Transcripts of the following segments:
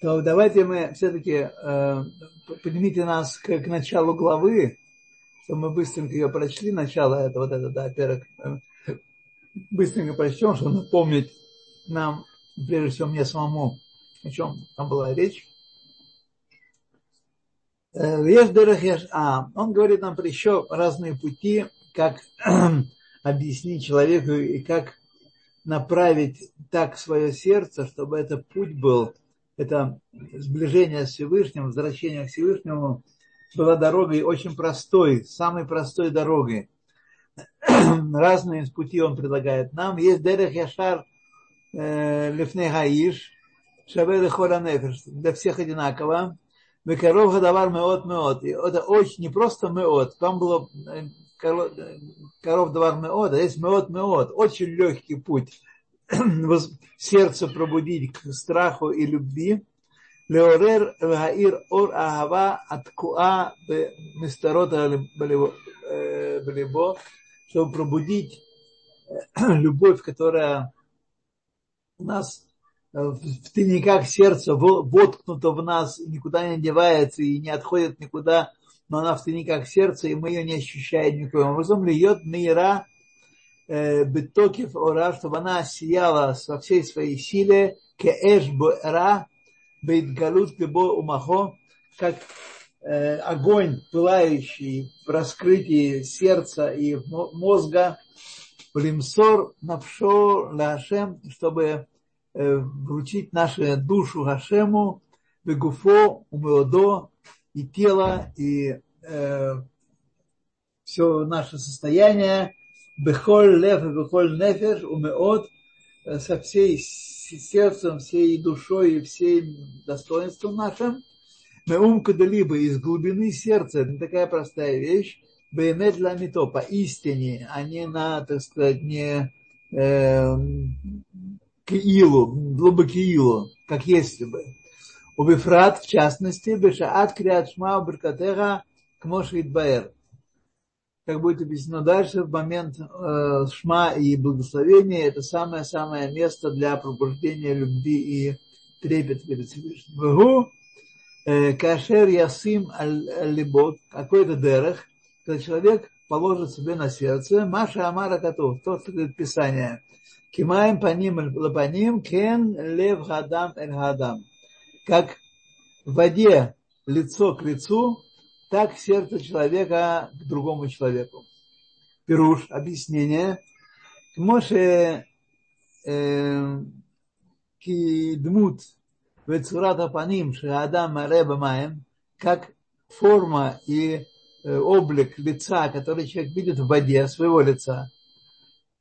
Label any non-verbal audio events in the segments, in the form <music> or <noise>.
то давайте мы все-таки э, поднимите нас к, к началу главы, что мы быстренько ее прочли, начало этого, вот это, да, первых, э, быстренько прочтем, чтобы напомнить нам, прежде всего мне самому, о чем там была речь. Э, а, он говорит нам еще разные пути, как <clears throat> объяснить человеку и как направить так свое сердце, чтобы этот путь был, это сближение с Всевышним, возвращение к Всевышнему, была дорогой очень простой, самой простой дорогой. <clears throat> Разные пути он предлагает нам. Есть Дерех Яшар э, Лефне Гаиш, Шаве Холя Нефеш, для всех одинаково. Векаров Гадавар Меот Меот. Это очень не просто Меот, там было э, коров давар меот, а есть меот меот, очень легкий путь <clears throat> сердце пробудить к страху и любви. Леорер гаир ор агава аткуа мистарота балибо, чтобы пробудить <clears throat> любовь, которая у нас в тайниках сердца воткнута в нас, никуда не девается и не отходит никуда но она в тайниках сердца, и мы ее не ощущаем никаким образом. Льет мира э, бетокив ора, чтобы она сияла со всей своей силе, кеэш ра бейтгалут кебо умахо, как э, огонь, пылающий в раскрытии сердца и мозга, Плимсор навшо лашем, чтобы э, вручить нашу душу Хашему, бегуфо умеодо, и тело, и э, все наше состояние, бехоль лев и бехоль нефеш, умеот, со всей сердцем, всей душой и всем достоинством нашим. Мы ум либо из глубины сердца, это такая простая вещь, бемет ламито, по истине, а не на, так сказать, не э, киилу, глубокиилу, как если бы. Убифрат, в частности, Бешаат Криат Шма Беркатеха Кмошит Баэр. Как будет объяснено дальше, в момент э, Шма и благословения, это самое-самое место для пробуждения любви и трепет перед Всевышним. Вегу э, Кашер Ясим Аль-Либот, какой-то дерех, когда человек положит себе на сердце, Маша Амара Катов, то, что говорит Писание, Кимаем паним лапаним, кен лев гадам эль гадам как в воде лицо к лицу, так сердце человека к другому человеку. Пируш, объяснение. Моше кидмут вецурата паним шаадам мареба маем, как форма и э, облик лица, который человек видит в воде, своего лица.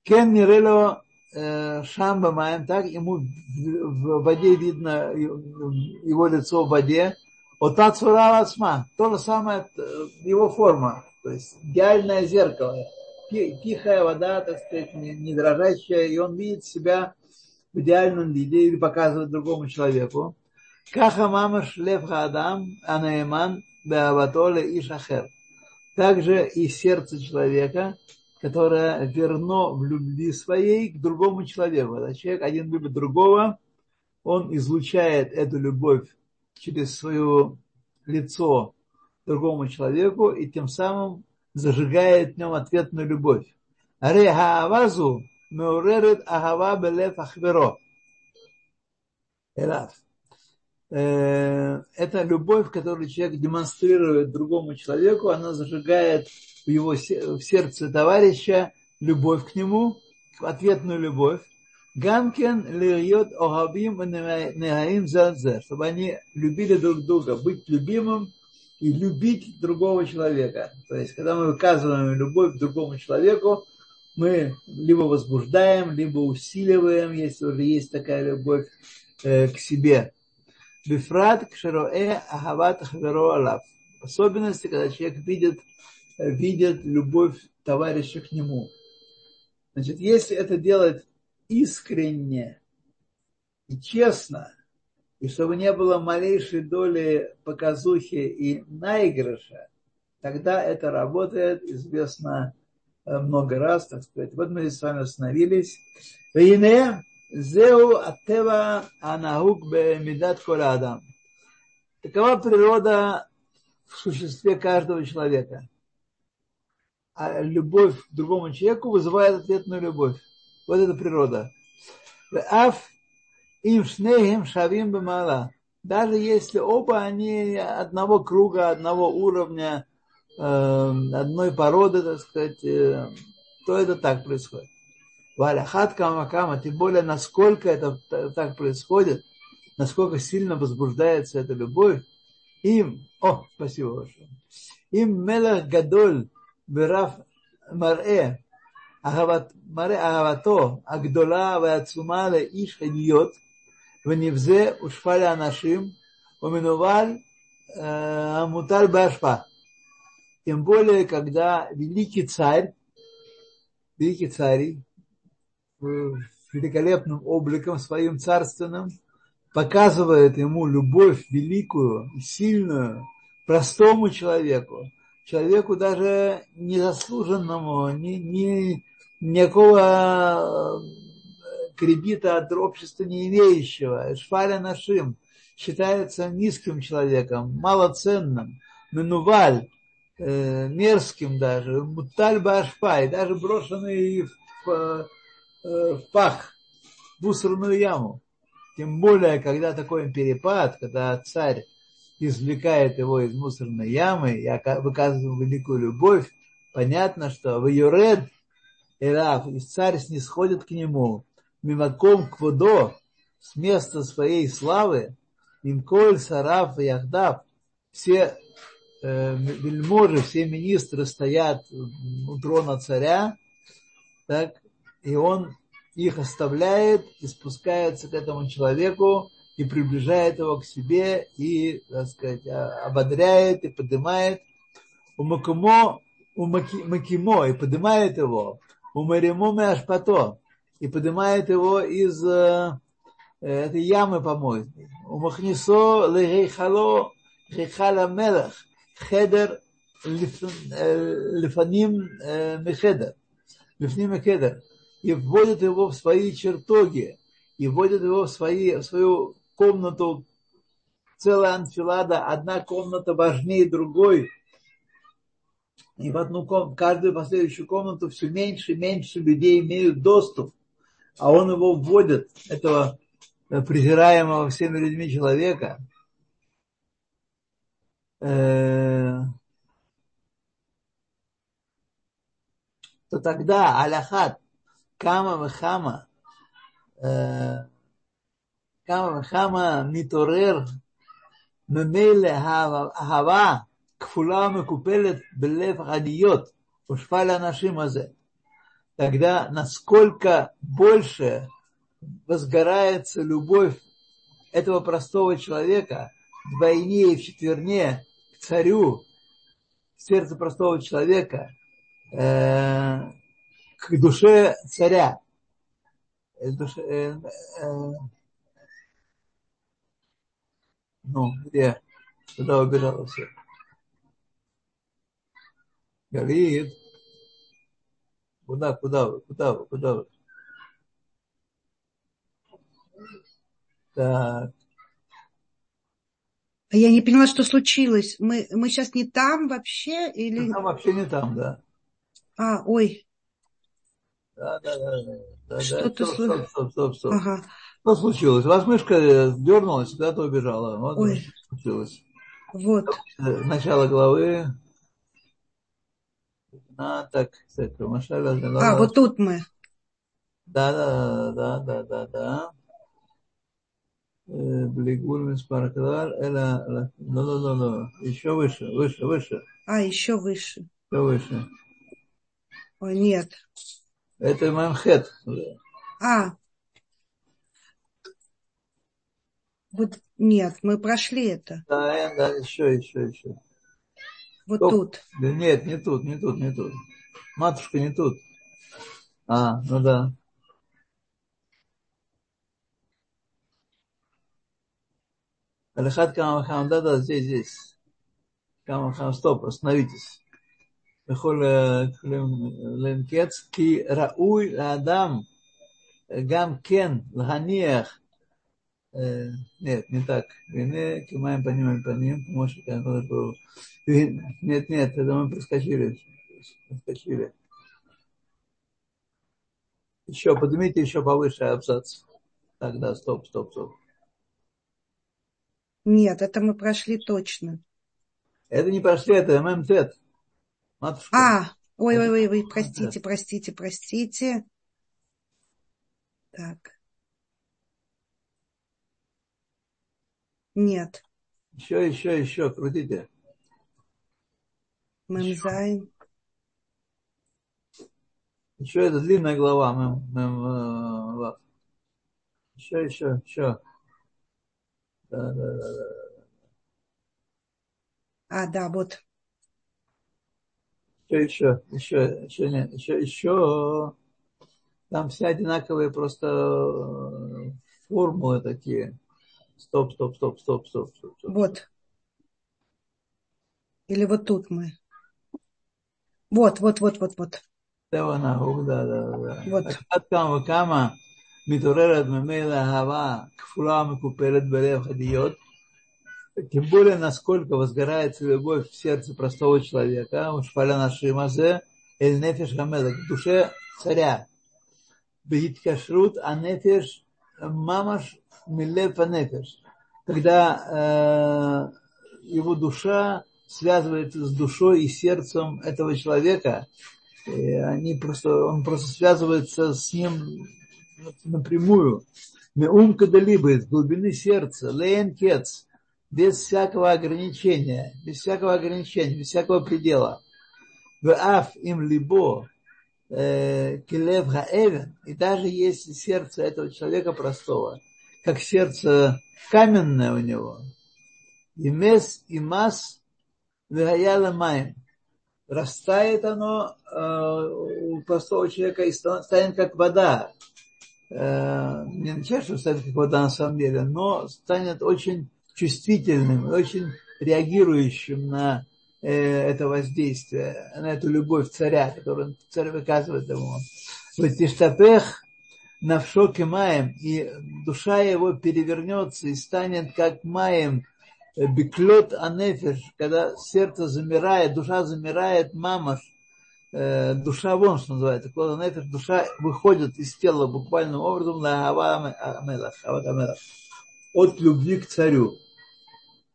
Кен нирело Э, Шамба Маем, так ему в воде видно его лицо в воде. Ота цурава ацма, то же самое э, его форма, то есть идеальное зеркало, тихая вода, так сказать, не дрожащая, и он видит себя в идеальном виде или показывает другому человеку. Каха мамаш лев хадам анаеман беаватоле и шахер. Также и сердце человека – которое верно в любви своей к другому человеку. Когда человек один любит другого, он излучает эту любовь через свое лицо другому человеку и тем самым зажигает в нем ответную любовь. Э, это любовь, которую человек демонстрирует другому человеку, она зажигает в его в сердце товарища любовь к нему, ответную любовь. Ганкен льет охабим негаим задзе, чтобы они любили друг друга, быть любимым и любить другого человека. То есть, когда мы выказываем любовь к другому человеку, мы либо возбуждаем, либо усиливаем, если уже есть такая любовь э, к себе. Бифрат кшероэ ахават хаверо. Особенности, когда человек видит видят любовь товарища к нему. Значит, если это делать искренне и честно, и чтобы не было малейшей доли показухи и наигрыша, тогда это работает, известно э, много раз, так сказать. Вот мы с вами остановились. Зеу атева анаук бемидат коладам. Такова природа в существе каждого человека. А любовь к другому человеку вызывает ответную любовь. Вот это природа. Аф им шнеем шавим бемала. Даже если оба они одного круга, одного уровня, эм, одной породы, так сказать, э, то это так происходит. Валяхат камакама, тем более, насколько это так происходит, насколько сильно возбуждается эта любовь, им, о, спасибо большое, им мелах гадоль бераф маре, מראה אהבתו הגדולה והעצומה לאיש הדיוט ונבזה ושפע לאנשים ומנוול э, муталь башпа. Тем более, когда великий царь, великий царь, великолепным обликом своим царственным показывает ему любовь великую, сильную, простому человеку, человеку даже незаслуженному, ни, ни, никакого э, кредита от общества не имеющего, шфаля нашим, считается низким человеком, малоценным, менуваль, э, мерзким даже, муталь башпай, даже брошенный в, в, э, в пах, в усранную яму. Тем более, когда такой перепад, когда царь извлекает его из мусорной ямы и выказывает великую любовь, понятно, что в Юред Ирав, и царь снисходит к нему, мимаком кводо, с места своей славы, имколь, сараф и яхдав, все э, вельможи, все министры стоят у трона царя, так, и он их оставляет и спускается к этому человеку, и приближает его к себе и, так сказать, ободряет и поднимает. У Макимо, у Макимо и поднимает его. У Маримо Ашпато и поднимает его из э, этой ямы помойной. У Махнисо Лехало Хехала Мелах Хедер Лифаним Мехедер. Лифним Мехедер. И вводит его в свои чертоги, и вводит его в, свои, в свою комнату, целая анфилада, одна комната важнее другой. И в одну комнату, каждую последующую комнату все меньше и меньше людей имеют доступ. А он его вводит, этого презираемого всеми людьми человека, э, то тогда аляхат кама вехама э, כמה וכמה מתעורר ממילא אהבה כפולה ומקופלת בלב הדיוט, ושפע לאנשים הזה. Тогда насколько больше возгорается любовь этого простого человека вдвойне и в четверне к царю, в сердце простого человека, э, к душе царя. Душе, э, э, ну, где? Куда убежала все? Галит. Куда, куда вы, куда вы, куда вы? Так. А я не поняла, что случилось. Мы, мы сейчас не там вообще или... Ну, там вообще не там, да. А, ой. Да, да, да. да Что-то да. Стоп, стоп, стоп, стоп, стоп. Ага. Что случилось? У вас мышка дернулась, куда-то убежала. Вот Ой. случилось. Вот. Начало главы. А, так, так, А, вот тут мы. Да, да, да, да, да, да. Блигуль Миспарклар, это, ну, ну, ну, ну, еще выше, выше, выше, А, еще выше. еще выше. Ой, нет. Это Мамхет. А. Вот нет, мы прошли это. Да, э, да, еще, еще, еще. Вот Стоп. тут. Да нет, не тут, не тут, не тут. Матушка не тут. А, ну да. Алихат Камахам, да, да, здесь, здесь. Камахам, стоп, остановитесь. יכול לנקץ כי ראוי לאדם гам кен лганиях, э, нет, не так. Вине, кимаем по ним, по ним, может, нет, нет, это мы проскочили. проскочили. Еще, поднимите еще повыше абзац. Тогда, стоп, стоп, стоп. Нет, это мы прошли точно. Это не прошли, это ММТ. Матушка. А, ой, ой, ой, ой, простите, простите, простите. Так. Нет. Еще, еще, еще, крутите. Мемзайн. Еще это длинная глава. Мем, мем, э, еще, еще, еще. Да, да, да, да. А, да, вот. Еще, еще, еще, еще, нет, еще, еще. Там все одинаковые просто э, формулы такие. Стоп, стоп, стоп, стоп, стоп, стоп. стоп. Вот. Или вот тут мы. Вот, вот, вот, вот, вот. Да, да, да, да. Вот. כמה וכמה מתעוררת ממילא אהבה כפולה ומקופלת בלב חדיות, тем более, насколько возгорается любовь в сердце простого человека, уж нашимазе, эль нефеш гамеда, к душе царя. Бегиткашрут анефеш мамаш милефа нефеш. Когда э, его душа связывается с душой и сердцем этого человека, они просто, он просто связывается с ним напрямую. Меум кадалибы, из глубины сердца, лейн без всякого ограничения, без всякого ограничения, без всякого предела. В аф им либо э, килев хаэвен, и даже если сердце этого человека простого, как сердце каменное у него, и мес, и мас, вегаяла маем, растает оно э, у простого человека и станет как вода. Э, не означает, что станет как вода на самом деле, но станет очень чувствительным, очень реагирующим на э, это воздействие, на эту любовь царя, которую царь выказывает ему. Вот Тиштапех навшок и маем, и душа его перевернется и станет как маем, э, беклет анефиш, когда сердце замирает, душа замирает, мамаш, э, душа вон, что называется, клод анефиш, душа выходит из тела буквальным образом на Ава Амелах, от любви к царю.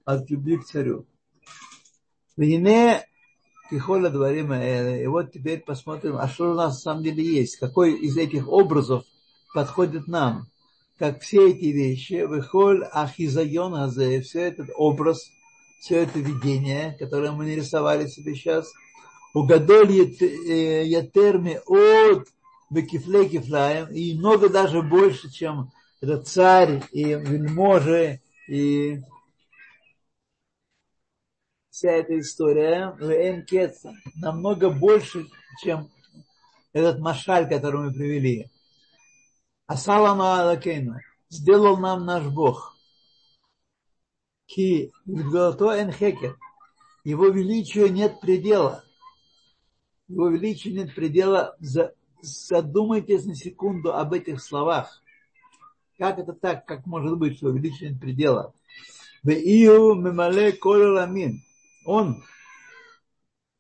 От любви к царю. Вине Кихоля дворима И вот теперь посмотрим, а что у нас на самом деле есть, какой из этих образов подходит нам. Как все эти вещи, выхоль ахизайон азе, все этот образ, все это видение, которое мы нарисовали себе сейчас, угадоль ятерми от бекифле кифлаем, и много даже больше, чем этот царь и вельможи, и вся эта история, намного больше, чем этот машаль, который мы привели. Асалама Алакейну, сделал нам наш Бог. Ки энхекер, его величию нет предела. Его величию нет предела. Задумайтесь на секунду об этих словах. Как это так? Как может быть, что величие нет предела? Он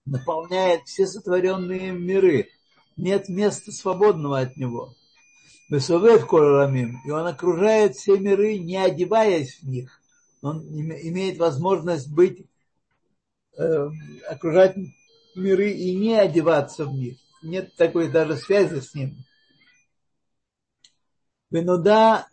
наполняет все сотворенные миры. Нет места свободного от него. Высовет Корамим, и он окружает все миры, не одеваясь в них. Он имеет возможность быть, э, окружать миры и не одеваться в них. Нет такой даже связи с ним. Венуда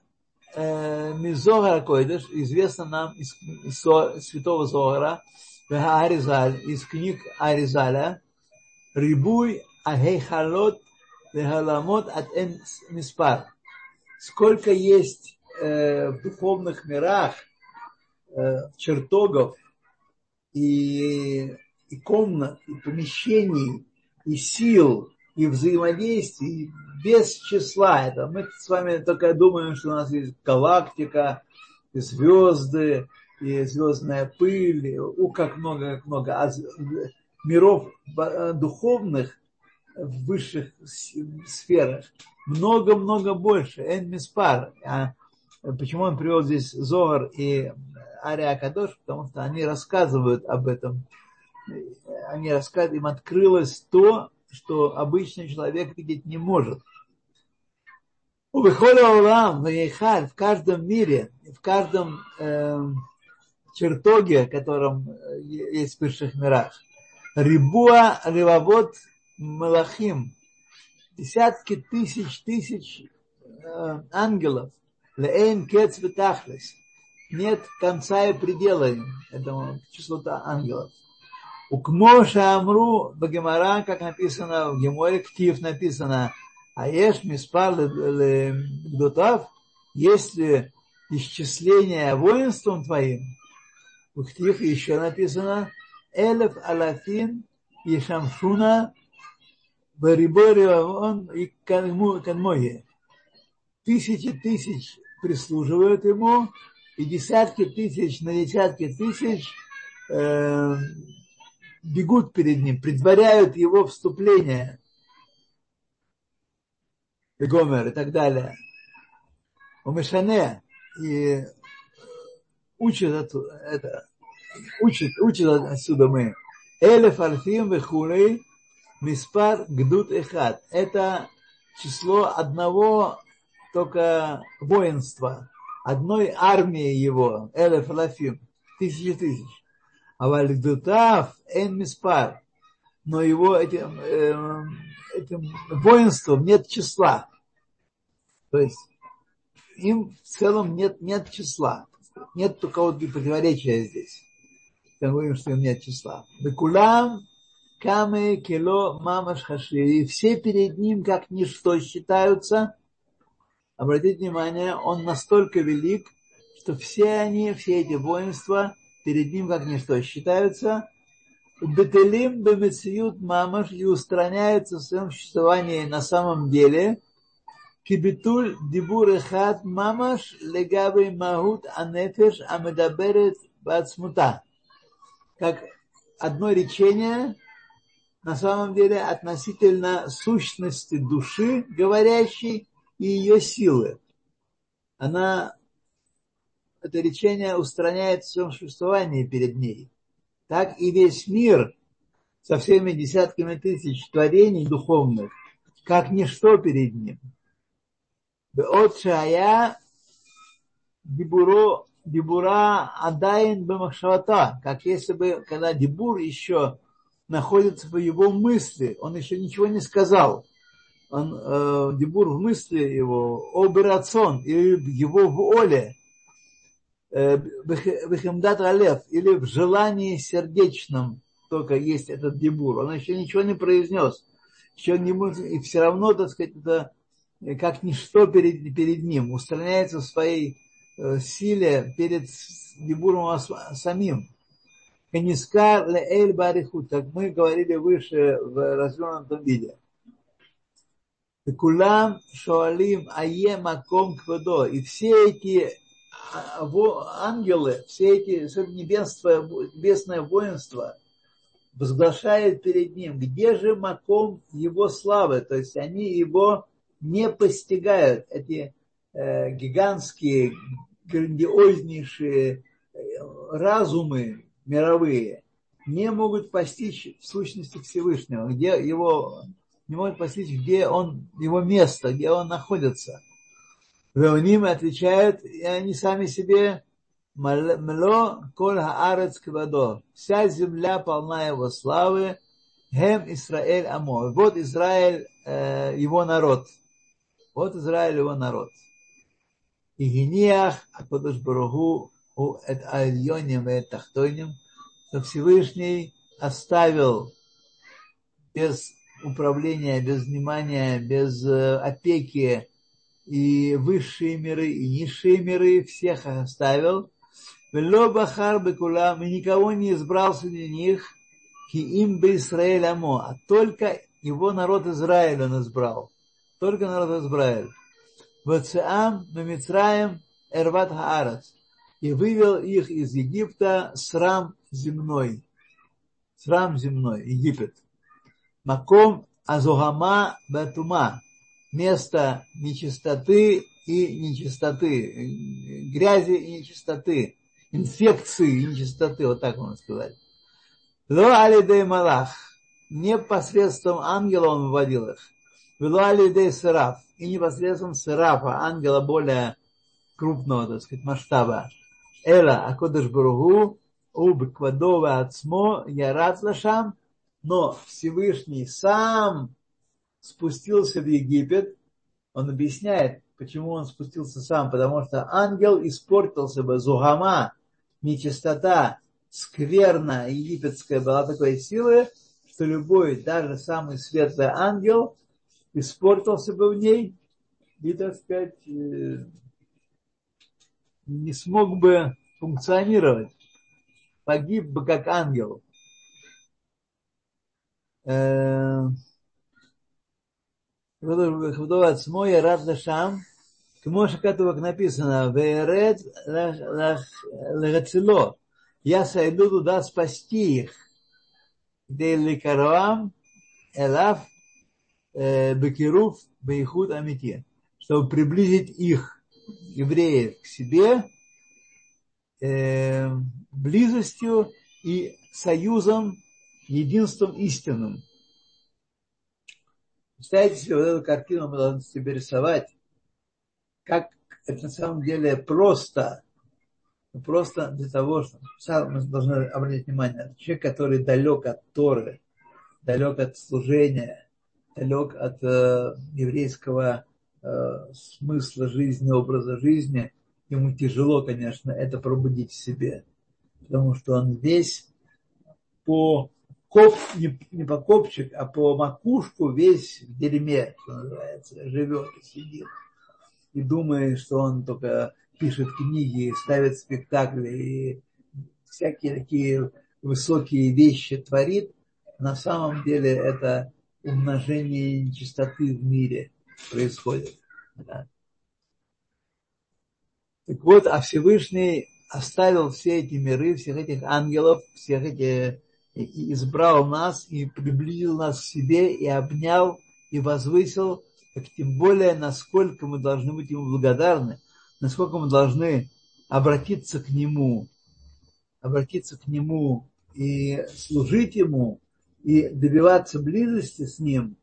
э, Мизогара Койдыш, известно нам из, из Святого Зогара, Аризаль, из книг Аризаля, Рибуй Ахейхалот Вехаламот от Эн Миспар. Сколько есть э, в духовных мирах э, чертогов и, и комнат, и помещений, и сил, и взаимодействий без числа. Это мы с вами только думаем, что у нас есть галактика, и звезды, и звездная пыль, и, у, как много, как много. А миров духовных в высших сферах много-много больше. Эн миспар. А почему он привел здесь Зогар и Ария Кадош? Потому что они рассказывают об этом. Они рассказывают, им открылось то, что обычный человек видеть не может. В каждом мире, в каждом э, чертоге, котором э, есть в высших мирах, Рибуа Ревавод Малахим, десятки тысяч тысяч э, ангелов, Лейн Кец Ветахлес, нет конца и предела этому числу ангелов. У Кмоша Амру Багемара, как написано в Геморе, Ктив написано, а ешь миспар гдотав, если исчисление воинством твоим, в Ктив еще написано, Элев Алафин Ешамшуна Барибори он и Канмоге. Тысячи тысяч прислуживают ему, и десятки тысяч на десятки тысяч э, бегут перед ним, предваряют его вступление и Гомер и так далее. У Мишане и учат это, учат, учат отсюда мы. Элеф альфим вехулей миспар гдут эхат. Это число одного только воинства, одной армии его, Элеф Алафим, тысячи тысяч. А вальгдутав эн миспар. Но его этим, э, этим воинством нет числа. То есть им в целом нет, нет числа. Нет такого противоречия здесь. Мы говорим, что им нет числа. Бекулам Каме Кило, Мамаш, хаши И все перед ним, как ничто, считаются. Обратите внимание, он настолько велик, что все они, все эти воинства перед ним, как ничто, считаются. Бетелим бемецют мамаш и устраняются в своем существовании на самом деле. Кибитуль дибур эхат мамаш легавый махут анефеш амедаберет бацмута. Как одно речение – на самом деле относительно сущности души говорящей и ее силы. Она, это речение устраняет в своем существовании перед ней. Так и весь мир со всеми десятками тысяч творений духовных, как ничто перед ним. отшая дебуро, дебура адайн бамахшавата, как если бы, когда дебур еще – находится в его мысли, он еще ничего не сказал. Он, э, дибур в мысли его, оберацион, или его воле, э, бехемдат алев, или в желании сердечном только есть этот дибур. Он еще ничего не произнес. Еще не может, и все равно, так сказать, это как ничто перед, перед ним, устраняется в своей э, силе перед Дебуром самим. Канискар эль барихут, как мы говорили выше в развернутом виде. Кулам шоалим ае маком квадо. И все эти а, ангелы, все эти небесное, небесное воинство возглашает перед ним, где же маком его славы, то есть они его не постигают эти э, гигантские, грандиознейшие э, разумы мировые, не могут постичь сущности Всевышнего, где его, не могут постичь, где он, его место, где он находится. Веоним отвечают, и они сами себе Мло коль хаарец квадо. Вся земля полна его славы. Хем Израиль Амо. Вот Израиль, э, его народ. Вот Израиль его народ. И гениях Акодыш Баруху альоним и тахтойним, что Всевышний оставил без управления, без внимания, без э, опеки и высшие миры, и низшие миры, всех оставил. Бахар бекулам, и никого не избрал среди них, ки им бы Израиль амо, а только его народ Израиль он избрал только народ Израиль. Вацеам Мемицраем Эрват Хаарас. И вывел их из Египта срам земной. Срам земной, Египет. Маком Азогама Батума. место нечистоты и нечистоты, грязи и нечистоты, инфекции и нечистоты, вот так можно сказать. Ло алидей малах, не посредством ангела он выводил их. Вело алидей сараф, и непосредством сарафа, ангела более крупного, так сказать, масштаба. Эла Акодыш Баругу, Уб Квадова Ацмо, Ярат Лашам, но Всевышний сам спустился в Египет, он объясняет, почему он спустился сам, потому что ангел испортился бы, зугама, нечистота, скверна египетская была такой силы, что любой, даже самый светлый ангел испортился бы в ней. И, так сказать, э, не смог бы функционировать, погиб бы как ангел. Мой рад лешам, к Моше как написано, «Верет легацило, я сойду туда спасти их». Деликаруам, Элав, э, Бекируф, Бейхуд, Амити, чтобы приблизить их евреев, к себе э, близостью и союзом, единством истинным. Представьте себе вот эту картину мы должны себе рисовать, как это на самом деле просто, просто для того, что мы должны обратить внимание, человек, который далек от Торы, далек от служения, далек от э, еврейского смысла жизни, образа жизни, ему тяжело, конечно, это пробудить в себе, потому что он весь по коп, не, не по копчик, а по макушку весь в дерьме, что называется, живет и сидит. И думает, что он только пишет книги, ставит спектакли и всякие такие высокие вещи творит. На самом деле это умножение нечистоты в мире происходит. Да. Так вот, а Всевышний оставил все эти миры, всех этих ангелов, всех этих и избрал нас, и приблизил нас к себе, и обнял, и возвысил, так тем более, насколько мы должны быть ему благодарны, насколько мы должны обратиться к нему, обратиться к нему и служить ему, и добиваться близости с ним,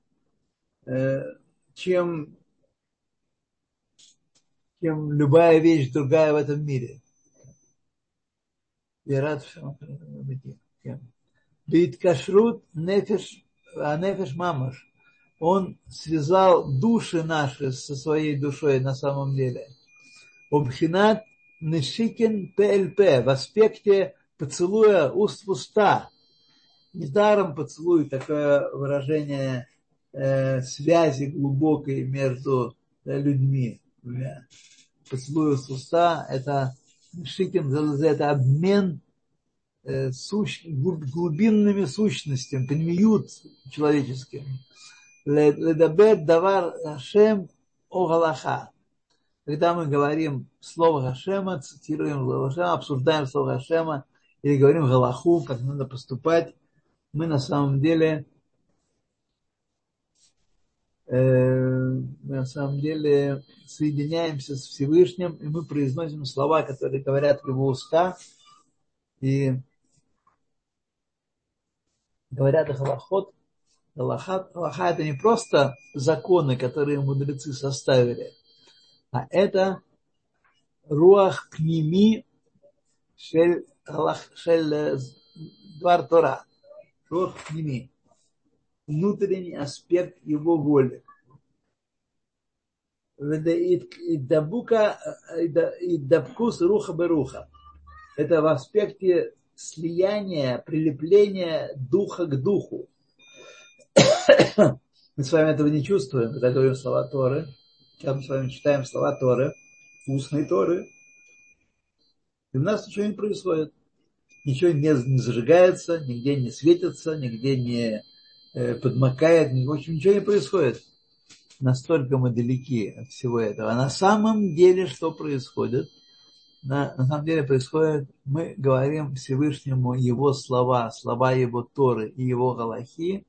э, чем, чем любая вещь другая в этом мире. Я рад всем. Бейткашрут нефеш, а нефеш мамаш. Он связал души наши со своей душой на самом деле. Обхинат нешикин ПЛП в аспекте поцелуя уст в уста. Недаром поцелуй такое выражение связи глубокой между э, людьми. Поцелуй в уста – это шикин, это обмен Э, суч, глубинными сущностями, пнемиют человеческим. Ледабет давар Хашем о Галаха. Когда мы говорим слово Хашема, цитируем слово Хашема, обсуждаем слово Хашема или говорим Галаху, как надо поступать, мы на самом деле э, на самом деле соединяемся с Всевышним, и мы произносим слова, которые говорят его уста, и говорят о халахот, Аллаха, это не просто законы, которые мудрецы составили, а это руах пними шель, шель э, двар Тора. Руах пними. Внутренний аспект его воли. Идабкус руха беруха. Это в аспекте слияние, прилепление духа к духу. <coughs> Мы с вами этого не чувствуем, когда говорим слова Торы. Когда мы с вами читаем слова Торы, устные Торы, и у нас ничего не происходит. Ничего не, зажигается, нигде не светится, нигде не э, подмокает, в общем, ничего не происходит. Настолько мы далеки от всего этого. А на самом деле что происходит? на, на самом деле происходит, мы говорим Всевышнему Его слова, слова Его Торы и Его Галахи,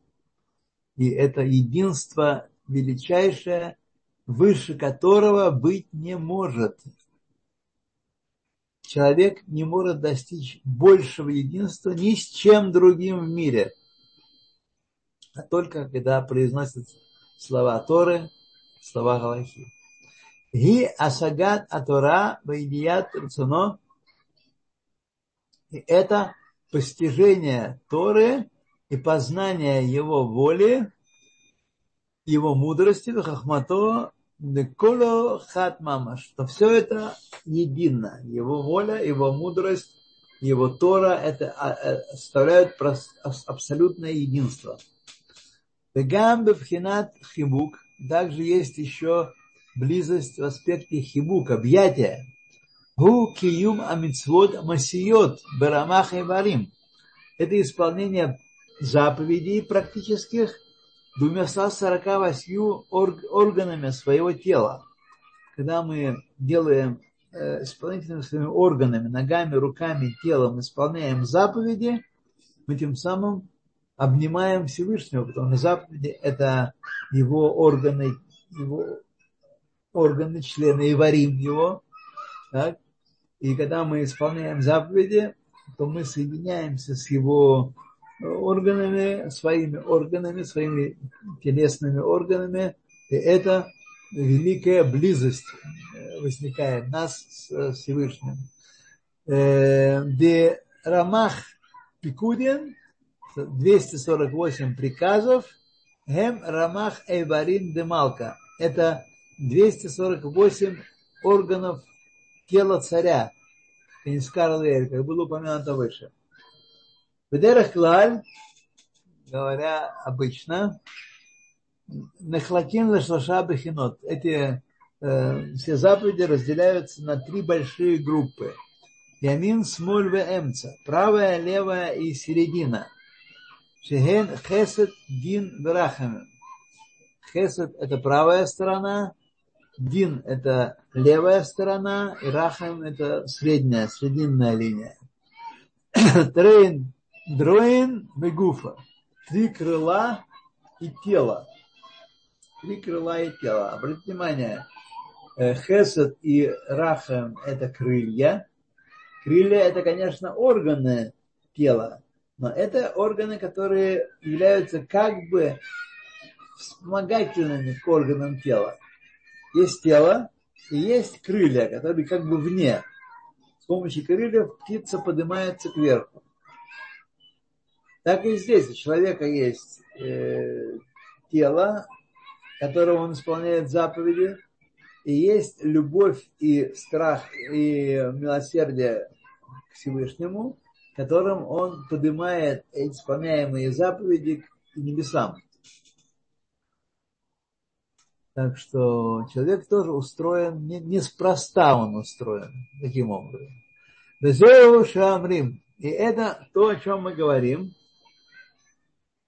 и это единство величайшее, выше которого быть не может. Человек не может достичь большего единства ни с чем другим в мире, а <laughs> только когда произносят слова Торы, слова Галахи. Ги асагат атора вайдият рцуно. И это постижение Торы и познание его воли, его мудрости, хахмато, деколо хат мама, что все это едино. Его воля, его мудрость, его Тора это а, э, составляют абсолютное единство. Вегам бевхинат хибук. Также есть еще близость в аспекте хибук, объятия. Гу киюм амитсвот масиот барамах и варим. Это исполнение заповедей практических двумя 148 органами своего тела. Когда мы делаем э, исполнительными своими органами, ногами, руками, телом, исполняем заповеди, мы тем самым обнимаем Всевышнего, потому что заповеди – это его органы, его органы, члены, и варим его. Так? И когда мы исполняем заповеди, то мы соединяемся с его органами, своими органами, своими телесными органами. И это великая близость возникает нас с Всевышним. Э, де Рамах Пикудин, 248 приказов, Гем Рамах Эйварин Демалка. Это 248 органов тела царя, как было упомянуто выше. Бедерах Клаль, говоря обычно, Нахлакин Лашлаша Бехинот. Эти э, все заповеди разделяются на три большие группы. Ямин, Смуль, Эмца. Правая, левая и середина. Шехен, Хесед, Дин, Верахамен. Хесед – это правая сторона, Дин – это левая сторона, и Рахам – это средняя, срединная линия. תרין <coughs> דרועין וגופא. Три крыла и тело. Три крыла и тело. Обратите внимание, э, Хесед и Рахам – это крылья. Крылья – это, конечно, органы тела, но это органы, которые являются как бы вспомогательными к органам тела есть тело и есть крылья, которые как бы вне. С помощью крыльев птица поднимается кверху. Так и здесь у человека есть э, тело, которое он исполняет заповеди, и есть любовь и страх и милосердие к Всевышнему, которым он поднимает исполняемые заповеди к небесам. Так что человек тоже устроен, не, неспроста он устроен таким образом. Шамрим. И это то, о чем мы говорим.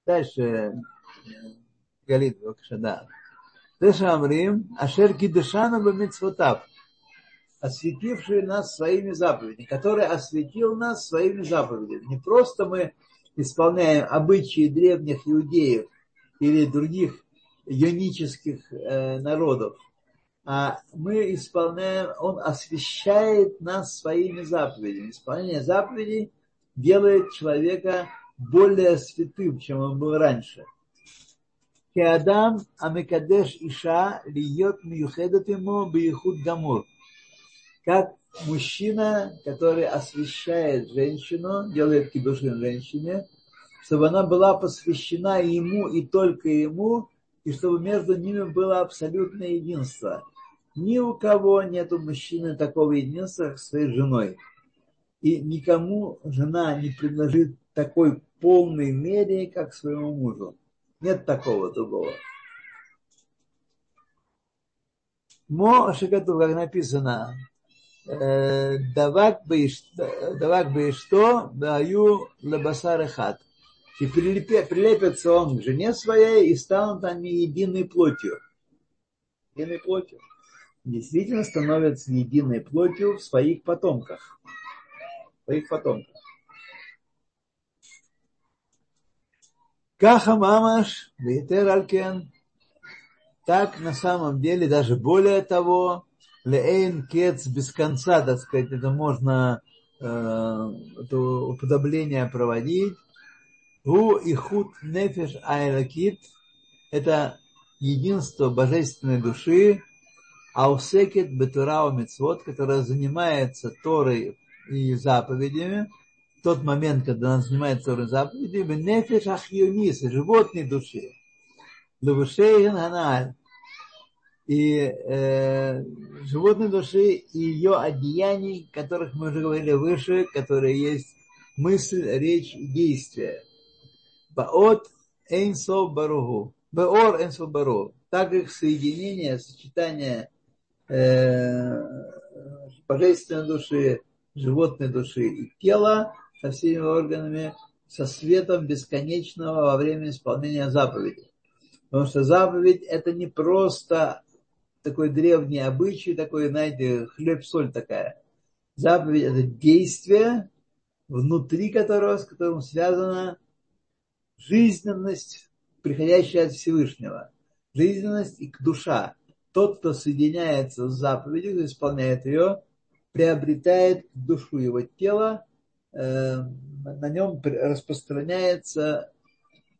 Дальше. Галит Бакшада. Шамрим, Ашер Кидышана Бамитсвотав, осветивший нас своими заповедями, который осветил нас своими заповедями. Не просто мы исполняем обычаи древних иудеев или других ионических э, народов. А мы исполняем, он освещает нас своими заповедями. Исполнение заповедей делает человека более святым, чем он был раньше. Кеадам Амекадеш Иша льет миюхедат биехуд гамур. Как мужчина, который освещает женщину, делает кидушин женщине, чтобы она была посвящена ему и только ему и чтобы между ними было абсолютное единство. Ни у кого нет у мужчины такого единства, как своей женой. И никому жена не предложит такой полной мере, как своему мужу. Нет такого другого. Мо Шикату, как написано, «Э, давак бы что, даю лабасар хат и прилепится он к жене своей и станут они единой плотью. Единой плотью. Действительно становятся единой плотью в своих потомках. В своих потомках. Каха мамаш, вейтер алькен. так на самом деле, даже более того, лейн кец без конца, так сказать, это можно э, это уподобление проводить. У худ нефеш айлакит – это единство божественной души, аусекет бетурау мецвод, которая занимается Торой и заповедями, в тот момент, когда она занимается Торой и заповедями, нефеш ахьюнис, животной души. Левушейген ханаль и э, животной души и ее одеяний, которых мы уже говорили выше, которые есть мысль, речь и действие. Баот эйнсо баругу. Баор эйнсо бару. Так их соединение, сочетание э, божественной души, животной души и тела со всеми органами, со светом бесконечного во время исполнения заповедей. Потому что заповедь это не просто такой древний обычай, такой, знаете, хлеб-соль такая. Заповедь – это действие, внутри которого, с которым связана жизненность, приходящая от Всевышнего. Жизненность и душа. Тот, кто соединяется с заповедью, кто исполняет ее, приобретает душу его тела, э, на нем распространяется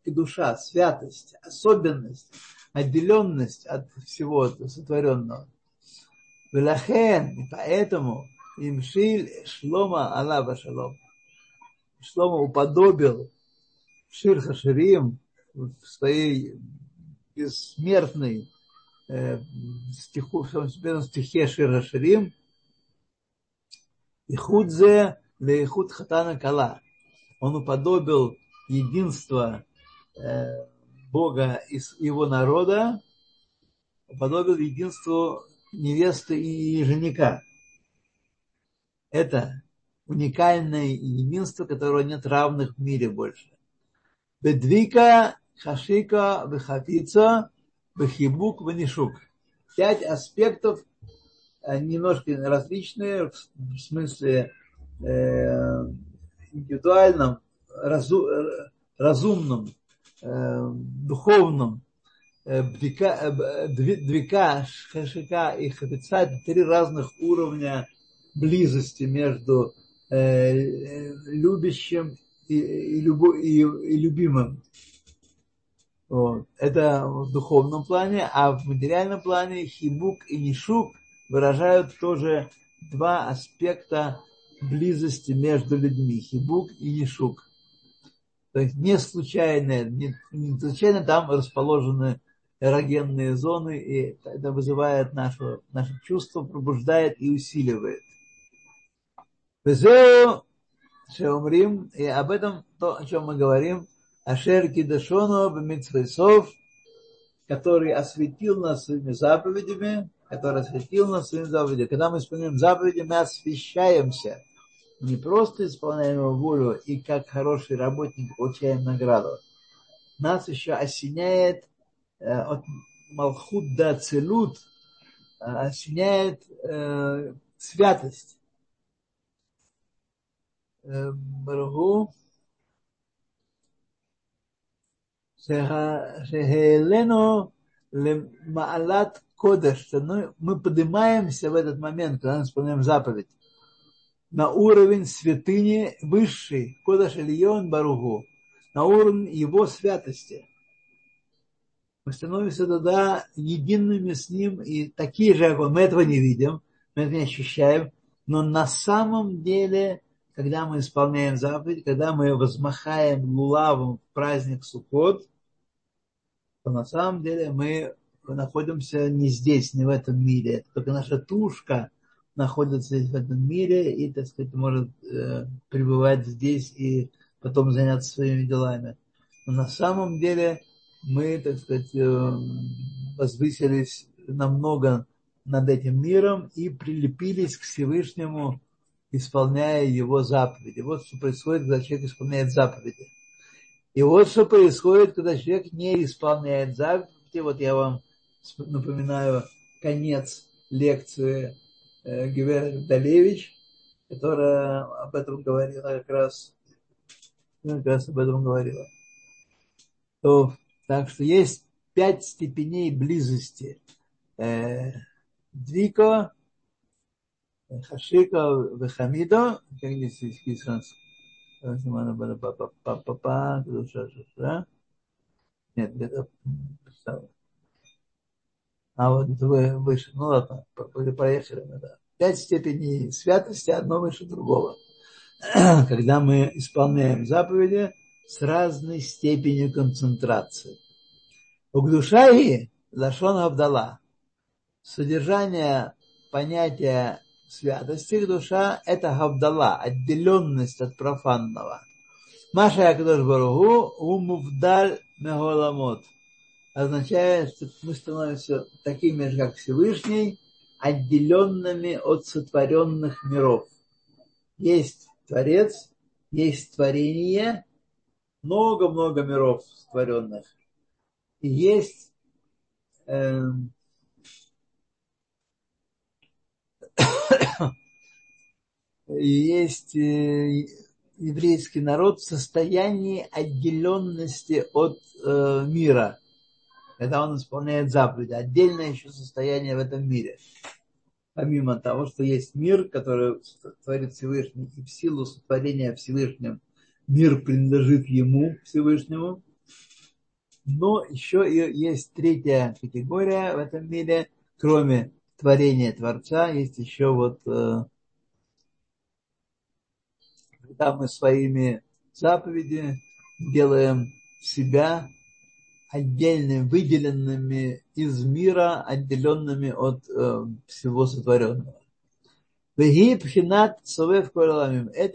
душа, святость, особенность отделенность от всего сотворенного. Велахен, поэтому имшиль Шлома Аллаха Шалом. Шлома уподобил Шир Хаширим в своей бессмертной э, стиху, в своем стихе Шир Хаширим и худзе лейхуд хатана кала. Он уподобил единство э, Бога и его народа подобен единству невесты и жениха. Это уникальное единство, которого нет равных в мире больше. Бедвика, хашика, бехатица, бехибук, ванишук. Пять аспектов немножко различные в смысле э, индивидуальном, разу, разумном Э, духовном э, двика, шашика и хапица это три разных уровня близости между э, любящим и, и, любо, и, и любимым. Вот. Это в духовном плане, а в материальном плане хибук и нишук выражают тоже два аспекта близости между людьми. Хибук и нишук. То есть не случайно, не, не случайно там расположены эрогенные зоны, и это вызывает наше, наше чувство, пробуждает и усиливает. Шеумрим, и об этом то, о чем мы говорим, Ашер Кидашону Бамитсвейсов, который осветил нас своими заповедями, который осветил нас своими заповедями. Когда мы исполняем заповеди, мы освещаемся – не просто исполняем его волю и как хороший работник получаем награду. Нас еще осеняет э, от Малхут до Целут, э, осеняет э, святость. Э, Барагу. Шехелену лемаалат кодеш, мы поднимаемся в этот момент, когда мы исполняем заповедь на уровень святыни высшей, Кодаш Ильон Баругу, на уровень его святости. Мы становимся тогда едиными с ним и такие же, как он. Мы этого не видим, мы это не ощущаем, но на самом деле, когда мы исполняем заповедь, когда мы возмахаем лулавом в праздник Суккот, то на самом деле мы находимся не здесь, не в этом мире. Только наша тушка – находится в этом мире и, так сказать, может э, пребывать здесь и потом заняться своими делами. Но на самом деле мы, так сказать, э, возвысились намного над этим миром и прилепились к Всевышнему, исполняя его заповеди. Вот что происходит, когда человек исполняет заповеди. И вот что происходит, когда человек не исполняет заповеди. Вот я вам напоминаю конец лекции Э, Гивер Далевич, которая об этом говорила как раз, ну, как раз об этом говорила. То, так что есть пять степеней близости. Э, Двико, Хашико, Вехамидо, как здесь написано, нет, где-то а вот вы выше. Ну ладно, проехали мы, да. Пять степеней святости, одно выше другого. <clears throat> Когда мы исполняем заповеди с разной степенью концентрации. У Гдушаи Лашон Абдала. Содержание понятия святости душа – это Гавдала, отделенность от профанного. Маша Якадош Баругу умувдаль меголамот – означает, что мы становимся такими же, как Всевышний, отделенными от сотворенных миров. Есть Творец, есть творение, много-много миров створенных. И есть <coughs> э, есть э, еврейский народ в состоянии отделенности от э, мира когда он исполняет заповеди. Отдельное еще состояние в этом мире. Помимо того, что есть мир, который творит Всевышний, и в силу сотворения Всевышним мир принадлежит ему, Всевышнему. Но еще и есть третья категория в этом мире, кроме творения Творца, есть еще вот э, когда мы своими заповеди делаем себя отдельными, выделенными из мира, отделенными от э, всего сотворенного. Это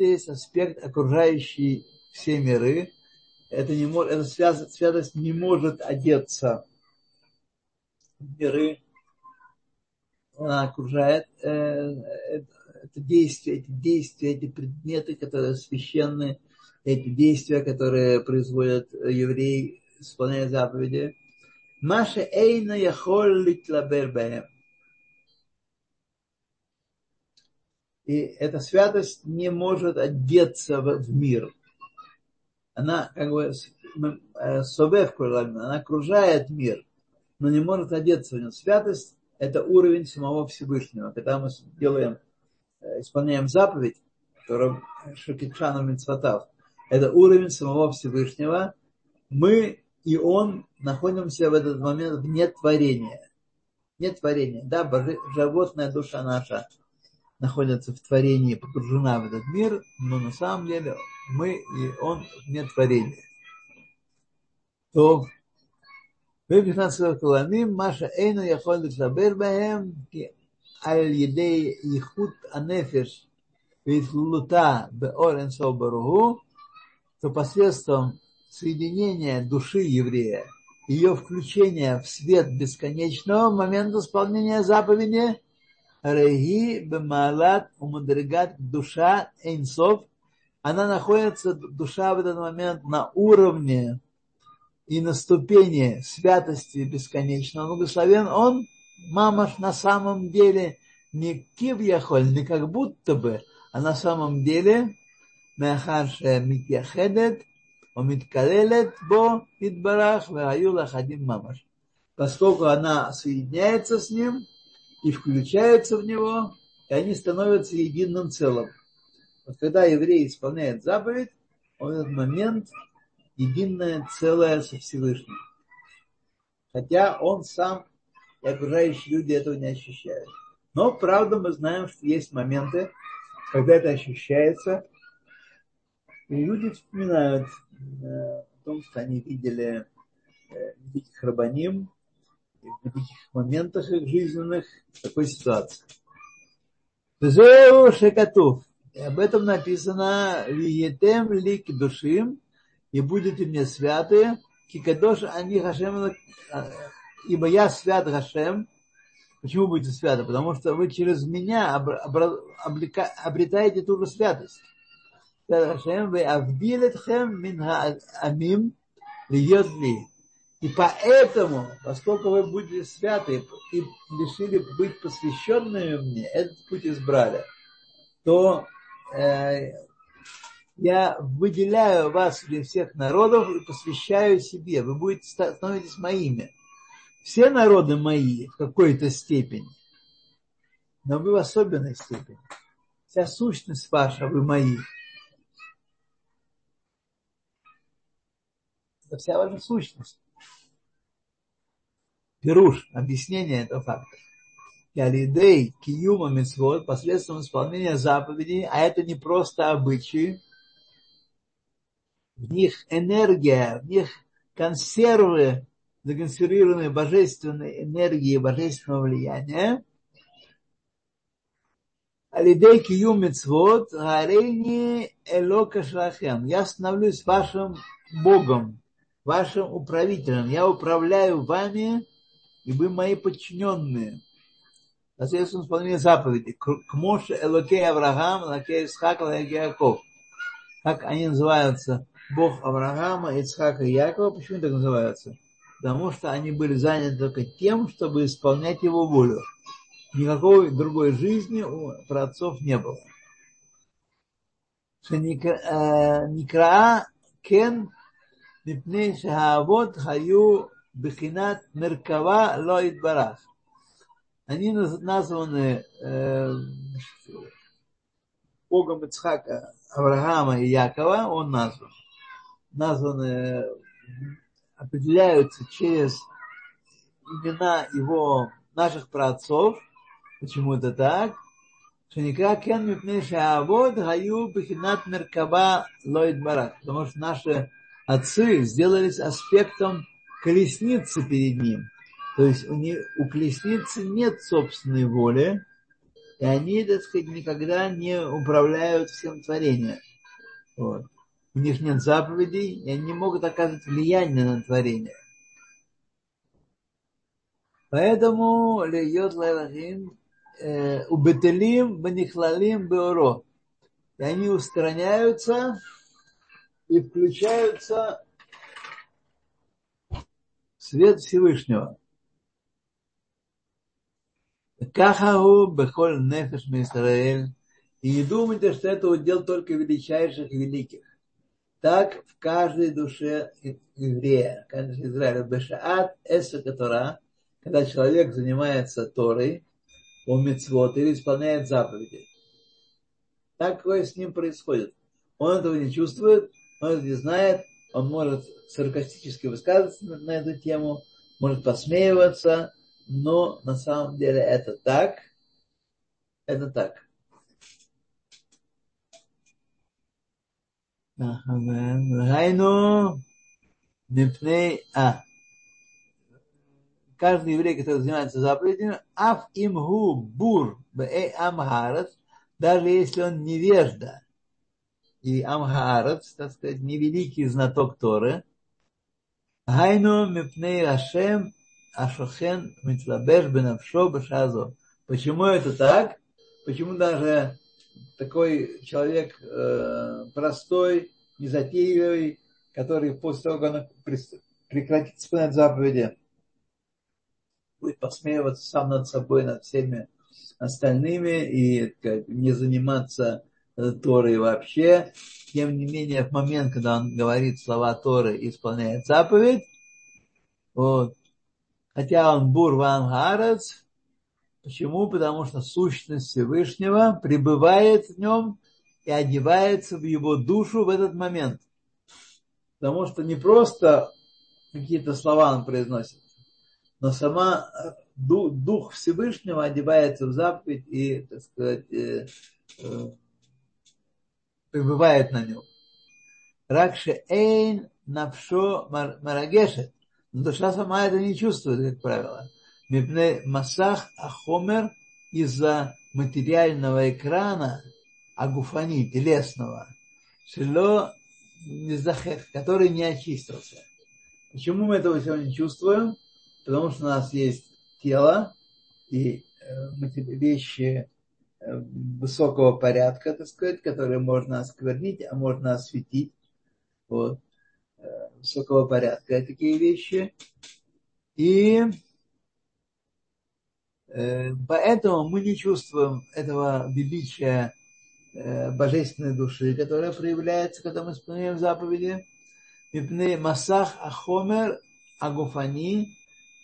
есть аспект, окружающий все миры. Это не эта связь, святость не может одеться в миры. Она окружает э, э, это действие, эти действия, эти предметы, которые священны, эти действия, которые производят евреи исполняя заповеди, Маша Эйна Яхоль Литлабер Бэм. И эта святость не может одеться в, мир. Она как бы э, собев она окружает мир, но не может одеться в него. Святость – это уровень самого Всевышнего. Когда мы делаем, э, исполняем заповедь, которая Шакитшану Мицватав, это уровень самого Всевышнего, мы и он находимся в этот момент вне творения. Вне творения. Да, животная душа наша находится в творении, погружена в этот мир, но на самом деле мы и он вне творения. То Маша Эйну יכול להתלבר בהם, כי על ידי ייחוד הנפש והתלולותה באור אינסוף ברוך הוא, то посредством соединение души еврея, ее включение в свет бесконечного момента исполнения заповеди, Реги Бемалат Умадригат душа Эйнсов, она находится, душа в этот момент на уровне и на ступени святости бесконечного. Благословен он, мамаш, на самом деле не кивьяхоль, не как будто бы, а на самом деле, Мехарше Митьяхедет – умиткалелет бо идбарах вааюла хадим мамаш. Поскольку она соединяется с ним и включается в него, и они становятся единым целым. Вот когда еврей исполняет заповедь, он в этот момент единое целое со Всевышним. Хотя он сам и окружающие люди этого не ощущают. Но, правда, мы знаем, что есть моменты, когда это ощущается, и люди вспоминают, о том, что они видели э, великих рабаним в великих моментах их жизненных в такой ситуации. Зеу шекатув. И об этом написано «Виетем лик душим» и будете мне святы, кикадош они хашем, э, ибо я свят Хашем. Почему будете святы? Потому что вы через меня обретаете ту же святость. Ашем веавдилетхем мин амим льет ли. И поэтому, поскольку вы будете святы и решили быть посвященными мне, этот путь избрали, то э, я выделяю вас для всех народов и посвящаю себе. Вы будете становитесь моими. все народы мои в какой-то степени, но вы в особенной степени. Вся сущность ваша, вы мои. Это вся ваша сущность. Пируш, объяснение этого факта. Ялидей киюма митцвот, посредством исполнения заповедей, а это не просто обычаи, в них энергия, в них консервы, законсервированные божественной энергией, божественного влияния. Алидей киюм митцвот, гарейни элока шрахем. Я становлюсь вашим Богом, вашим управителем. Я управляю вами, и вы мои подчиненные посредством исполнения заповедей. К Моше Элокей Авраам, Элокей Исхак, Элокей Яков. Как они называются? Бог Авраама, Ицхака и Якова. Почему так называются? Потому что они были заняты только тем, чтобы исполнять его волю. Никакой другой жизни у праотцов не было. Никраа кен מפני שהאבות היו בחינת מרכבה לא יתברך они названы э, Богом Ицхака, Авраама и Якова, он назван. Названы, определяются через имена его, наших праотцов. Почему это так? שנקרא כן מפני שהאבות היו בחינת מרכבה לא יתברך. Потому что наши отцы сделались аспектом колесницы перед ним. То есть у, не, у колесницы нет собственной воли, и они, так сказать, никогда не управляют всем творением. Вот. У них нет заповедей, и они не могут оказывать влияние на творение. Поэтому льет лайлахим э, убетелим банихлалим беоро. И они устраняются и включаются в свет Всевышнего. Кахау бехоль нефеш Израиль. И не думайте, что это удел только величайших и великих. Так в каждой душе еврея, каждой Израиля, бешаат эса Тора, когда человек занимается Торой, он мецвод или исполняет заповеди. Такое с ним происходит. Он этого не чувствует, он не знает, он может саркастически высказываться на эту тему, может посмеиваться, но на самом деле это так, это так. Гайну. Мипней, а, каждый еврей, который занимается заповедями, аф имгу бур бэ амхарат, даже если он невежда, и амхарат, так сказать, невеликий знаток Торы, гайну мипней ашем Ашохен Митлабеш Бенавшо Бешазо. Почему это так? Почему даже такой человек э, простой, незатейливый, который после того, как прекратит исполнять заповеди, будет посмеиваться сам над собой, над всеми остальными и как, не заниматься э, Торой вообще. Тем не менее, в момент, когда он говорит слова Торы и исполняет заповедь, вот, хотя он бур ван гарец. Почему? Потому что сущность Всевышнего пребывает в нем и одевается в его душу в этот момент. Потому что не просто какие-то слова он произносит, но сама э, дух Всевышнего одевается в заповедь и, так сказать, э, пребывает на нем. Ракше эйн навшо марагешет. Но душа сама это не чувствует, как правило. Мипне масах ахомер из-за материального экрана агуфани, телесного, шело который не очистился. Почему мы этого всего не чувствуем? Потому что у нас есть тело и э, вещи высокого порядка, так сказать, которые можно осквернить, а можно осветить. Вот высокого порядка, такие вещи. И э, поэтому мы не чувствуем этого величия э, божественной души, которая проявляется, когда мы исполняем заповеди. Мипны масах ахомер агуфани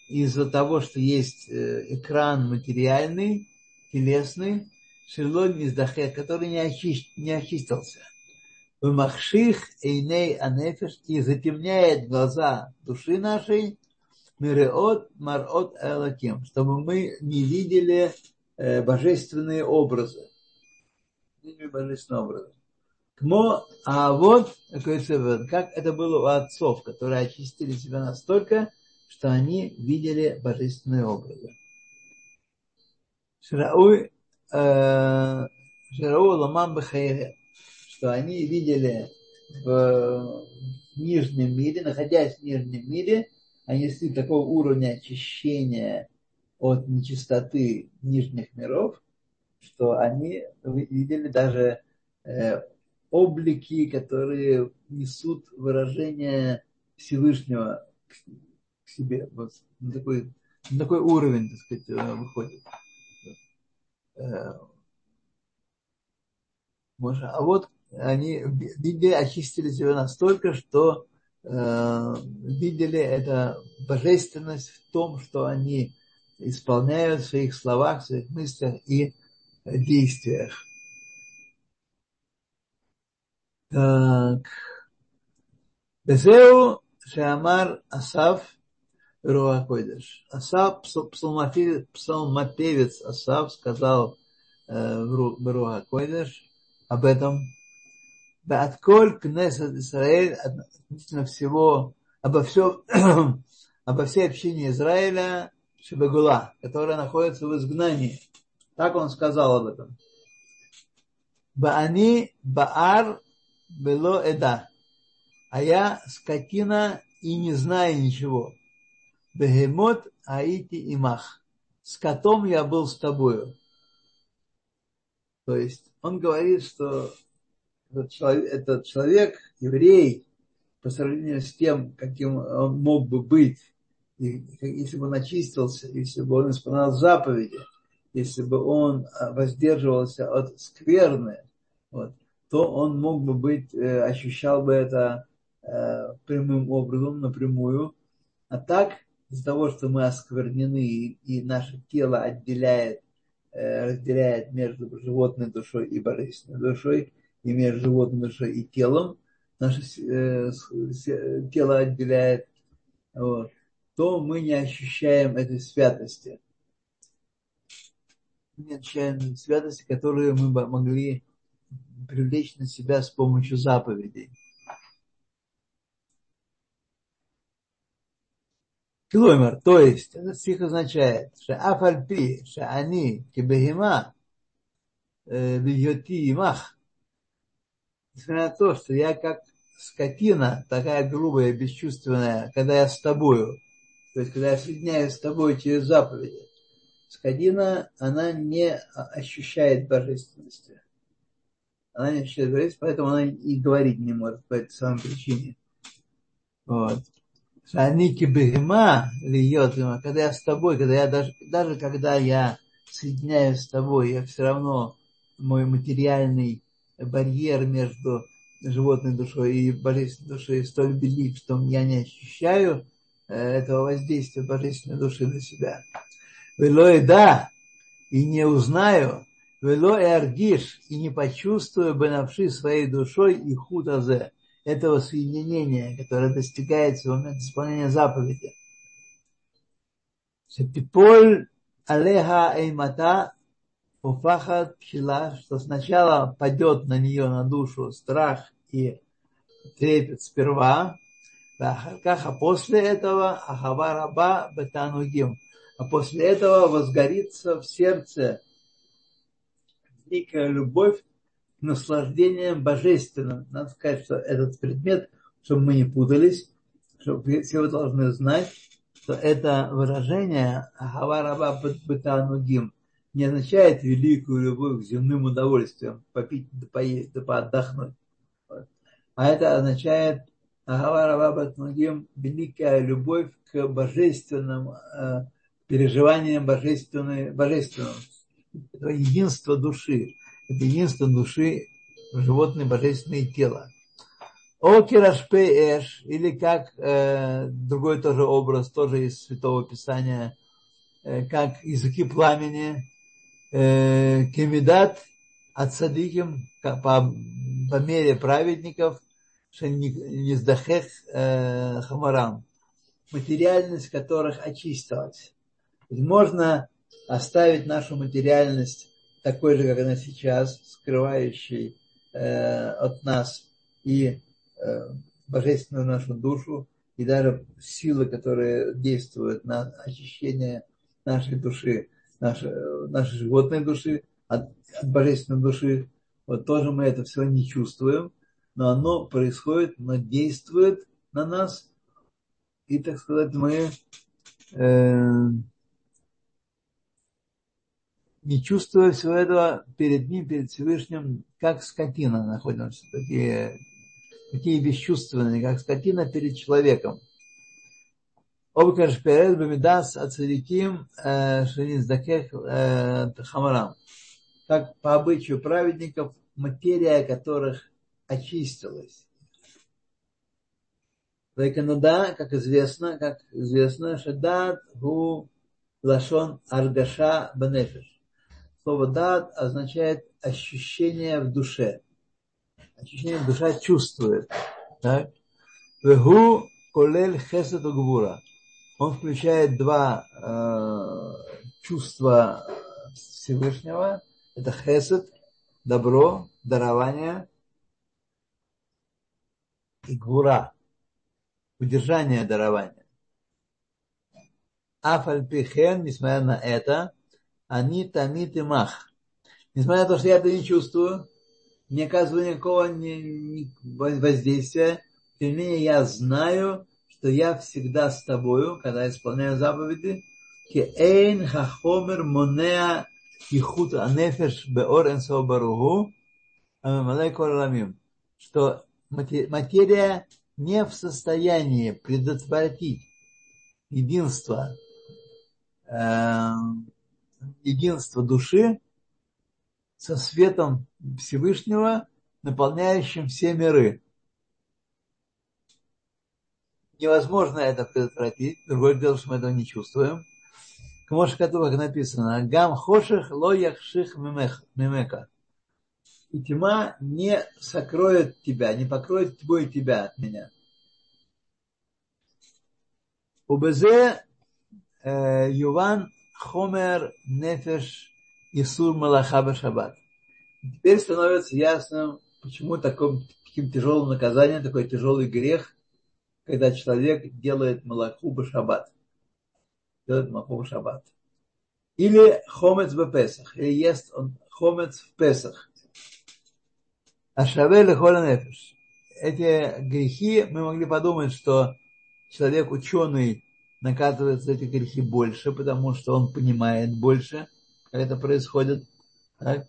из-за того, что есть э, экран материальный, телесный, шелон миздахе, который не, очищ, не очистился. Махших эйней анефеш и затемняет глаза души нашей, миреот марот элаким, чтобы мы не видели э, божественные образы. Видели божественные образы. Кмо, а вот, как это было у отцов, которые очистили себя настолько, что они видели божественные образы. Шрауй, что они видели в нижнем мире, находясь в нижнем мире, они достигли такого уровня очищения от нечистоты нижних миров, что они видели даже э, облики, которые несут выражение Всевышнего к, к себе. Вот на такой, на такой уровень, так сказать, э, выходит. Э, а вот они видели, очистили себя настолько, что э, видели это божественность в том, что они исполняют в своих словах, в своих мыслях и действиях. Так. Безеу Шамар Асав Руа Койдеш. Асав, псалмопевец Асав сказал э, в Руа Койдеш об этом. Баатколь Кнесет Израиль относительно всего, обо всем, <clears throat> обо всей общине Израиля Шебегула, которая находится в изгнании. Так он сказал об этом. Баани Баар было эда. А я скотина и не знаю ничего. Бегемот аити имах. С котом я был с тобою. То есть он говорит, что этот человек, еврей, по сравнению с тем, каким он мог бы быть, если бы он очистился, если бы он исполнял заповеди, если бы он воздерживался от скверны, вот, то он мог бы быть, э, ощущал бы это э, прямым образом, напрямую. А так, из-за того, что мы осквернены и наше тело отделяет, э, разделяет между животной душой и божественной душой, и между животной душой и телом, наше тело отделяет, вот, то мы не ощущаем этой святости. Не ощущаем святости, которую мы могли привлечь на себя с помощью заповедей. Клоймер, то есть, этот стих означает, что афальпи, что они, кибехима, бьети имах, несмотря на то, что я как скотина, такая грубая, бесчувственная, когда я с тобою, то есть, когда я соединяюсь с тобой через заповеди, скотина, она не ощущает божественности она не ощущает говорить, поэтому она и говорить не может по этой самой причине. Вот. Шаники бегема льет когда я с тобой, когда я даже, даже когда я соединяюсь с тобой, я все равно мой материальный барьер между животной душой и божественной душой столь велик, что я не ощущаю э, этого воздействия божественной души на себя. Велой да, и не узнаю, Вело и аргиш, и не почувствую бы навши своей душой и хутазе, этого соединения, которое достигается в момент исполнения заповеди. Шепиполь алеха эймата уфахат пчела, что сначала падет на нее, на душу, страх и трепет сперва, а после этого ахава раба бетанугим, а после этого возгорится в сердце великая любовь к наслаждениям божественным. Надо сказать, что этот предмет, чтобы мы не путались, чтобы все вы должны знать, что это выражение Ахавараба Бетанугим не означает великую любовь к земным удовольствиям, попить, да поесть, да поотдохнуть. А это означает Ахавараба Бетанугим великая любовь к божественным э, переживаниям божественной, божественного это единство души. Это единство души животное божественное тело. Окирашпе эш, или как э, другой тоже образ, тоже из Святого Писания, э, как языки пламени, э, кемидат от садиким по, по мере праведников, не сдахех э, хамарам, материальность которых очистилась. Можно оставить нашу материальность такой же, как она сейчас, скрывающей э, от нас и э, божественную нашу душу, и даже силы, которые действуют на очищение нашей души, нашей, нашей животной души, от, от божественной души. Вот тоже мы это все не чувствуем, но оно происходит, оно действует на нас. И, так сказать, мы э, не чувствуя всего этого перед ним, перед Всевышним, как скотина находимся, такие, такие бесчувственные, как скотина перед человеком. Обкаш перед бамидас ацариким э, шениздакех э, хамарам. Как по обычаю праведников, материя которых очистилась. Вайканада, как известно, как известно, шадат гу лашон аргаша банефиш. Слово дат означает ощущение в душе. Ощущение в душа чувствует. Так? Вегу колель хесед гвура. Он включает два э, чувства Всевышнего. Это хесед, добро, дарование и гвура, удержание дарования. Афальпихен, несмотря на это, они тамит и мах. Несмотря на то, что я это не чувствую, не оказываю никакого воздействия, тем не менее я знаю, что я всегда с тобою, когда исполняю заповеди, Эйн хахомер монеа ихут анефеш беор энсо баругу, что материя не в состоянии предотвратить единство эм, единство души со светом Всевышнего, наполняющим все миры. Невозможно это предотвратить. Другое дело, что мы этого не чувствуем. Кмош как написано, гам хоших ло яхших мимека. И тьма не сокроет тебя, не покроет тьмой тебя от меня. Убезе э, Юван Хомер Нефеш Исур Малаха Шаббат. Теперь становится ясным, почему таким, таким тяжелым наказанием, такой тяжелый грех, когда человек делает Малаху Башаббат. Делает Малаху Башаббат. Или Хомец в Песах, или ест он Хомец в Песах. Ашаве Лехола Нефеш. Эти грехи, мы могли подумать, что человек ученый наказывается эти грехи больше, потому что он понимает больше, как это происходит. Так?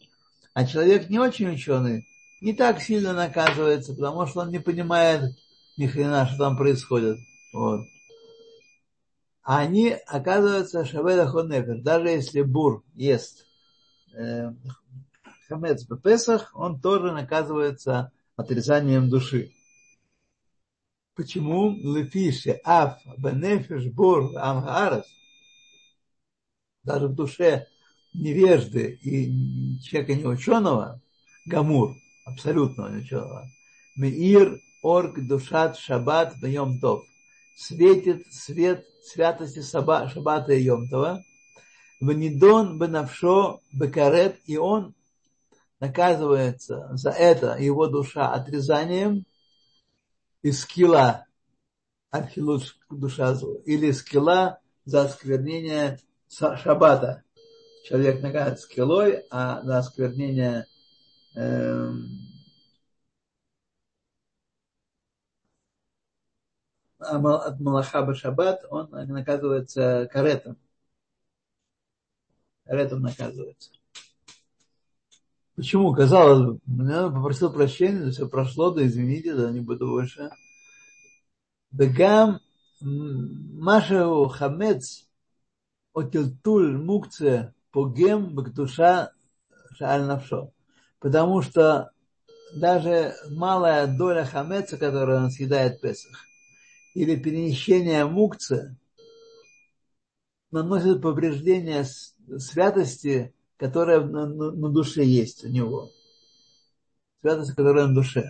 А человек не очень ученый, не так сильно наказывается, потому что он не понимает ни хрена, что там происходит. Вот. А они, оказывается, шаведа хонефер, даже если бур ест э, хамец в Песах, он тоже наказывается отрезанием души. Почему лефише аф бенефиш бур амгарас даже в душе невежды и человека неученого, гамур, абсолютно неученого, мир орг душат шаббат в тов, светит свет святости шаббата и йомтова, Ванидон бенавшо бекарет, и он наказывается за это, его душа, отрезанием из скилла архилут душа или скилла за осквернение шаббата. Человек наказывает скиллой, а за осквернение эм, от Малаха Шаббат он наказывается каретом. Каретом наказывается. Почему? Казалось бы, я попросил прощения, все прошло, да извините, да не буду больше. Бегам Машау Хамец Отилтуль Мукце Погем Бактуша Шааль Навшо. Потому что даже малая доля хамеца, которую он съедает в Песах, или перенесение мукца, наносит повреждение святости которая на, душе есть у него. Святость, которая на душе.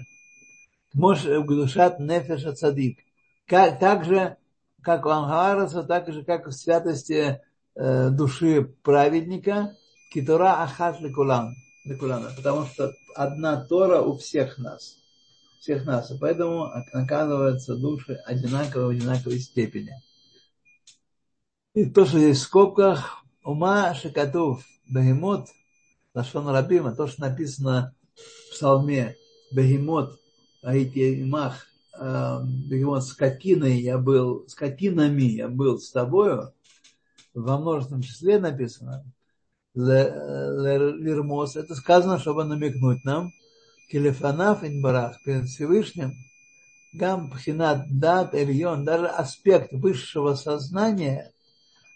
Может, душат нефеша цадик. Как, так же, как у Ангараса, так же, как в святости э, души праведника, китура ахат лекулан, лекулана, потому что одна Тора у всех нас. Всех нас. И поэтому наказываются души одинаково в одинаковой степени. И то, что здесь в скобках, ума шикатув бегемот, лашон рабима, то, что написано в псалме, бегемот, аити имах, бегемот, скотиной я был, скотинами я был с тобою, во множественном числе написано, лирмос, это сказано, чтобы намекнуть нам, келефанаф инбарах, перед Всевышним, гам пхинат дат эльон, даже аспект высшего сознания,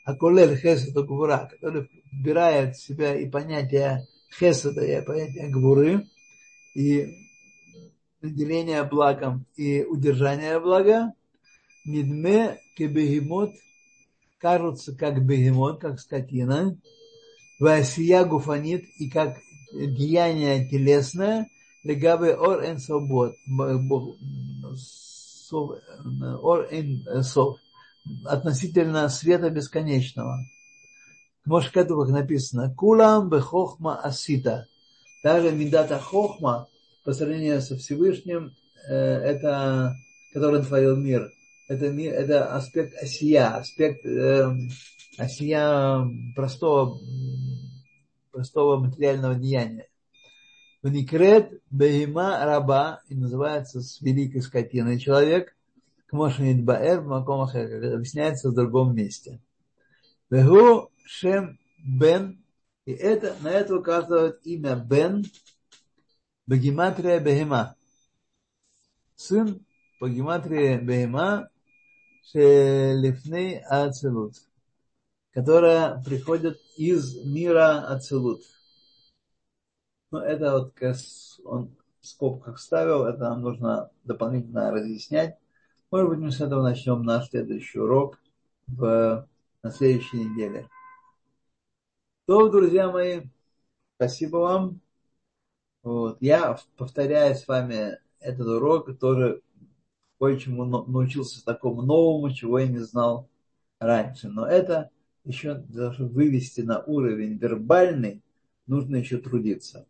акулель хесед гвура, который вбирает в себя и понятие хеседа, и понятие гвуры, и наделение благом и удержание блага, мидме кебегемот кажутся как бегемот, как скотина, Васия гуфанит и как деяние телесное, легавы ор эн свобод, ор эн сов, относительно света бесконечного. Может, как написано, кулам бе хохма асита. Даже медата хохма по сравнению со Всевышним, это, который творил мир, это, это аспект осия, аспект э, осия простого простого материального деяния. Вникрет бейма раба, и называется с великой скотиной человек, к Баэр, объясняется в другом месте. Вегу Шем Бен, и это, на это указывает имя Бен, Бегематрия Бехема. Сын по гематрии Бехема, Шелифней Ацелут которая приходит из мира Ацелут. Ну, это вот он в скобках ставил, это нам нужно дополнительно разъяснять. Может быть, мы с этого начнем наш следующий урок в, на следующей неделе. То, друзья мои, спасибо вам. Вот. Я повторяю с вами этот урок, тоже кое-чему научился такому новому, чего я не знал раньше. Но это еще даже вывести на уровень вербальный, нужно еще трудиться.